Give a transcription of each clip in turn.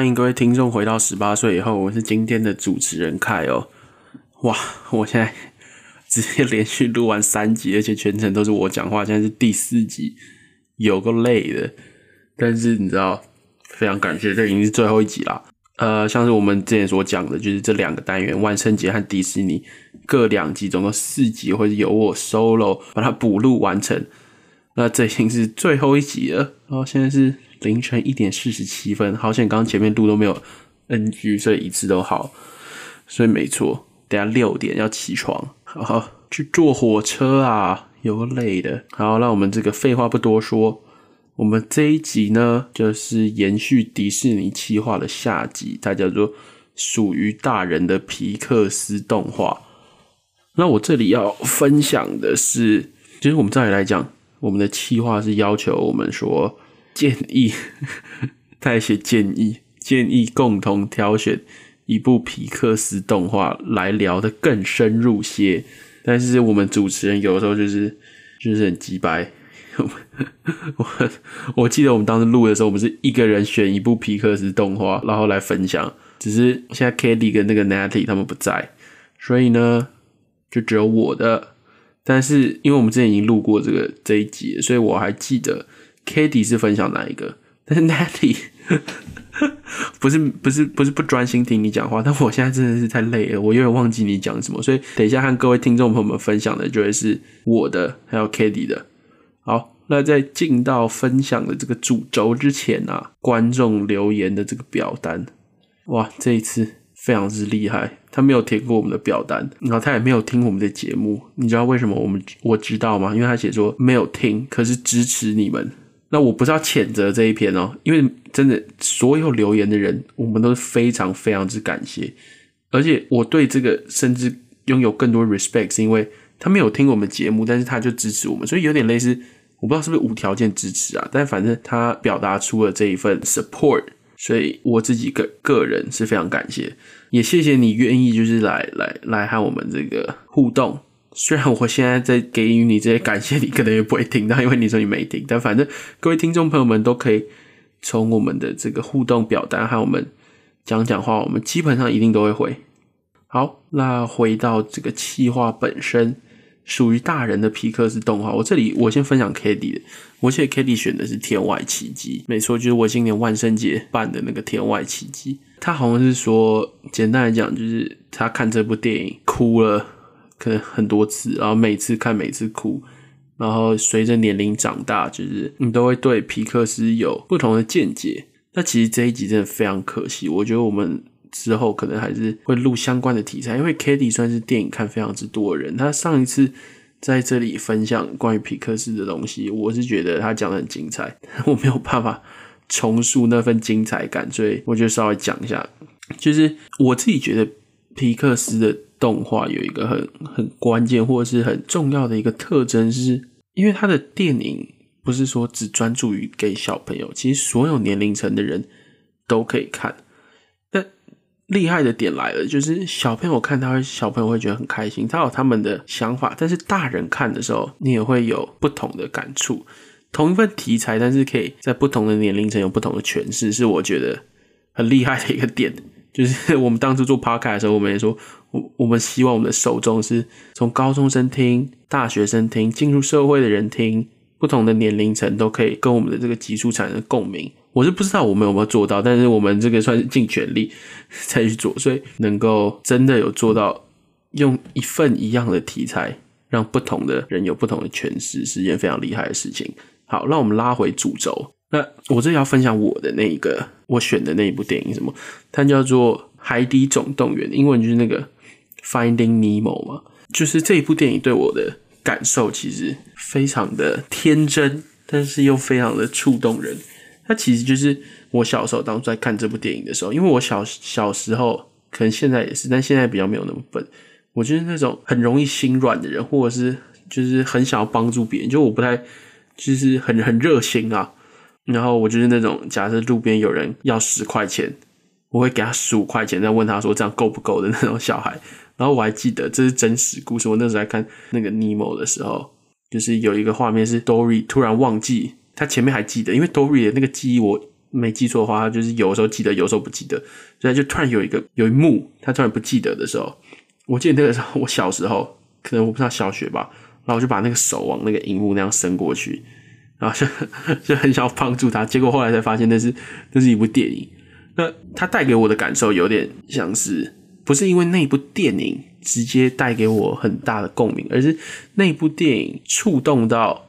欢迎各位听众回到十八岁以后，我是今天的主持人凯哦。哇，我现在直接连续录完三集，而且全程都是我讲话，现在是第四集，有个累的。但是你知道，非常感谢，这已经是最后一集啦。呃，像是我们之前所讲的，就是这两个单元，万圣节和迪士尼各两集，总共四集，会由我 solo 把它补录完成。那这已经是最后一集了，然后现在是。凌晨一点四十七分，好险！刚前面录都没有 NG，所以一次都好。所以没错，等下六点要起床，好去坐火车啊，有个累的。好，那我们这个废话不多说，我们这一集呢，就是延续迪士尼企划的下集，它叫做属于大人的皮克斯动画。那我这里要分享的是，其实我们这里来讲，我们的企划是要求我们说。建议，他写建议，建议共同挑选一部皮克斯动画来聊的更深入些。但是我们主持人有的时候就是就是很急白。我 我记得我们当时录的时候，我们是一个人选一部皮克斯动画，然后来分享。只是现在 k a t i e 跟那个 Natty 他们不在，所以呢，就只有我的。但是因为我们之前已经录过这个这一集，所以我还记得。K a t i e 是分享哪一个？但是 Natty 不是不是不是不专心听你讲话，但我现在真的是太累了，我有点忘记你讲什么，所以等一下和各位听众朋友们分享的就会是我的还有 k a t i e 的。好，那在进到分享的这个主轴之前啊，观众留言的这个表单，哇，这一次非常之厉害，他没有填过我们的表单，然后他也没有听我们的节目，你知道为什么我们我知道吗？因为他写说没有听，可是支持你们。那我不是要谴责这一篇哦，因为真的所有留言的人，我们都是非常非常之感谢，而且我对这个甚至拥有更多 respect，是因为他没有听我们节目，但是他就支持我们，所以有点类似，我不知道是不是无条件支持啊，但反正他表达出了这一份 support，所以我自己个个人是非常感谢，也谢谢你愿意就是来来来和我们这个互动。虽然我现在在给予你这些感谢，你可能也不会听到，因为你说你没听。但反正各位听众朋友们都可以从我们的这个互动表单和我们讲讲话，我们基本上一定都会回。好，那回到这个企划本身，属于大人的皮克斯动画。我这里我先分享 k a t i e 的，我记得 k a t i e 选的是《天外奇迹》，没错，就是我今年万圣节办的那个《天外奇迹》。他好像是说，简单来讲，就是他看这部电影哭了。可能很多次，然后每次看每次哭，然后随着年龄长大，就是你都会对皮克斯有不同的见解。那其实这一集真的非常可惜，我觉得我们之后可能还是会录相关的题材，因为 k a t i e 算是电影看非常之多的人，他上一次在这里分享关于皮克斯的东西，我是觉得他讲的很精彩，我没有办法重塑那份精彩感，所以我就稍微讲一下，就是我自己觉得皮克斯的。动画有一个很很关键或者是很重要的一个特征，是因为它的电影不是说只专注于给小朋友，其实所有年龄层的人都可以看。那厉害的点来了，就是小朋友看他小朋友会觉得很开心，他有他们的想法，但是大人看的时候，你也会有不同的感触。同一份题材，但是可以在不同的年龄层有不同的诠释，是我觉得很厉害的一个点。就是我们当初做 podcast 的时候，我们也说，我我们希望我们的受众是从高中生听、大学生听、进入社会的人听，不同的年龄层都可以跟我们的这个集数产生共鸣。我是不知道我们有没有做到，但是我们这个算是尽全力 再去做，所以能够真的有做到用一份一样的题材，让不同的人有不同的诠释，是件非常厉害的事情。好，让我们拉回主轴。那我这里要分享我的那一个我选的那一部电影，什么？它叫做《海底总动员》，英文就是那个《Finding Nemo》嘛。就是这一部电影对我的感受其实非常的天真，但是又非常的触动人。它其实就是我小时候当初在看这部电影的时候，因为我小小时候可能现在也是，但现在比较没有那么笨。我就是那种很容易心软的人，或者是就是很想要帮助别人，就我不太就是很很热心啊。然后我就是那种，假设路边有人要十块钱，我会给他十五块钱，再问他说这样够不够的那种小孩。然后我还记得这是真实故事，我那时候在看那个尼莫的时候，就是有一个画面是 Dory 突然忘记，他前面还记得，因为 Dory 的那个记忆我没记错的话，他就是有时候记得，有时候不记得。所以就突然有一个有一幕，他突然不记得的时候，我记得那个时候我小时候，可能我不知道小学吧，然后我就把那个手往那个荧幕那样伸过去，然后就 就很想要帮助他，结果后来才发现那是那是一部电影。那它带给我的感受有点像是，不是因为那部电影直接带给我很大的共鸣，而是那部电影触动到。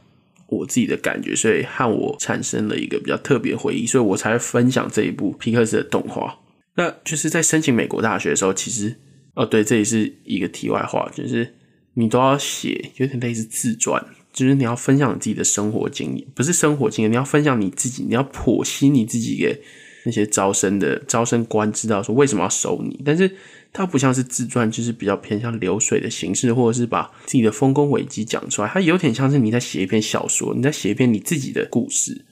我自己的感觉，所以和我产生了一个比较特别回忆，所以我才分享这一部皮克斯的动画。那就是在申请美国大学的时候，其实哦，对，这也是一个题外话，就是你都要写有点类似自传，就是你要分享自己的生活经验，不是生活经验，你要分享你自己，你要剖析你自己给那些招生的招生官知道说为什么要收你，但是。它不像是自传，就是比较偏向流水的形式，或者是把自己的丰功伟绩讲出来。它有点像是你在写一篇小说，你在写一篇你自己的故事。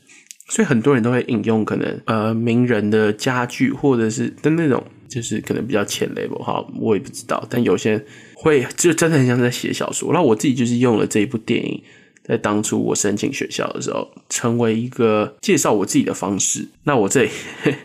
所以很多人都会引用可能呃名人的家具，或者是的那种，就是可能比较浅 level 哈，我也不知道。但有些人会就真的很像在写小说。那我自己就是用了这一部电影。在当初我申请学校的时候，成为一个介绍我自己的方式。那我这里，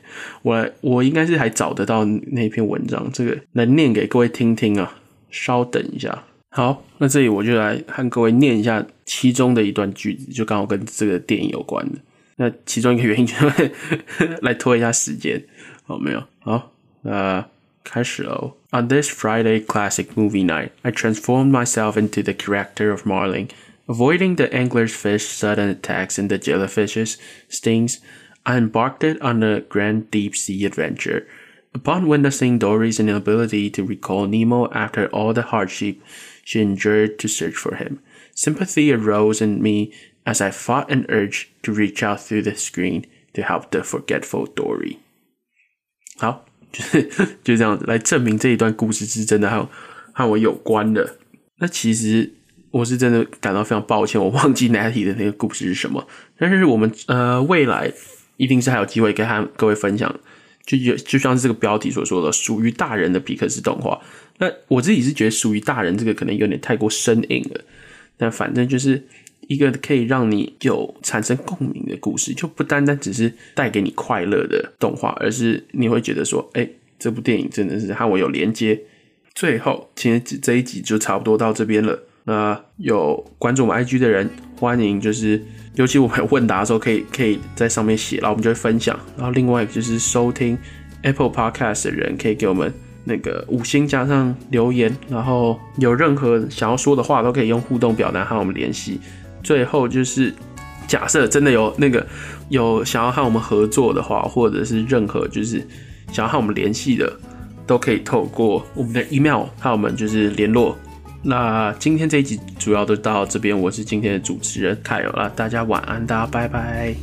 我我应该是还找得到那篇文章，这个来念给各位听听啊。稍等一下，好，那这里我就来和各位念一下其中的一段句子，就刚好跟这个电影有关的。那其中一个原因就是 来拖一下时间，好没有？好，那开始喽。On this Friday classic movie night, I transformed myself into the character of Marlin. Avoiding the anglerfish sudden attacks and the jellyfish's stings, I embarked on a grand deep sea adventure. Upon witnessing Dory's inability to recall Nemo after all the hardship she endured to search for him, sympathy arose in me as I fought an urge to reach out through the screen to help the forgetful Dory. 好，就是就这样子来证明这一段故事是真的和和我有关的。那其实 我是真的感到非常抱歉，我忘记 Natty 的那个故事是什么。但是我们呃未来一定是还有机会跟和各位分享，就有就像是这个标题所说的，属于大人的皮克斯动画。那我自己是觉得属于大人这个可能有点太过生硬了，但反正就是一个可以让你有产生共鸣的故事，就不单单只是带给你快乐的动画，而是你会觉得说，哎，这部电影真的是和我有连接。最后，今天这一集就差不多到这边了。那有关注我们 IG 的人，欢迎就是，尤其我们问答的时候，可以可以在上面写，然后我们就会分享。然后另外就是收听 Apple Podcast 的人，可以给我们那个五星加上留言，然后有任何想要说的话，都可以用互动表达和我们联系。最后就是，假设真的有那个有想要和我们合作的话，或者是任何就是想要和我们联系的，都可以透过我们的 email 和我们就是联络。那今天这一集主要都到这边，我是今天的主持人凯友了，大家晚安，大家拜拜。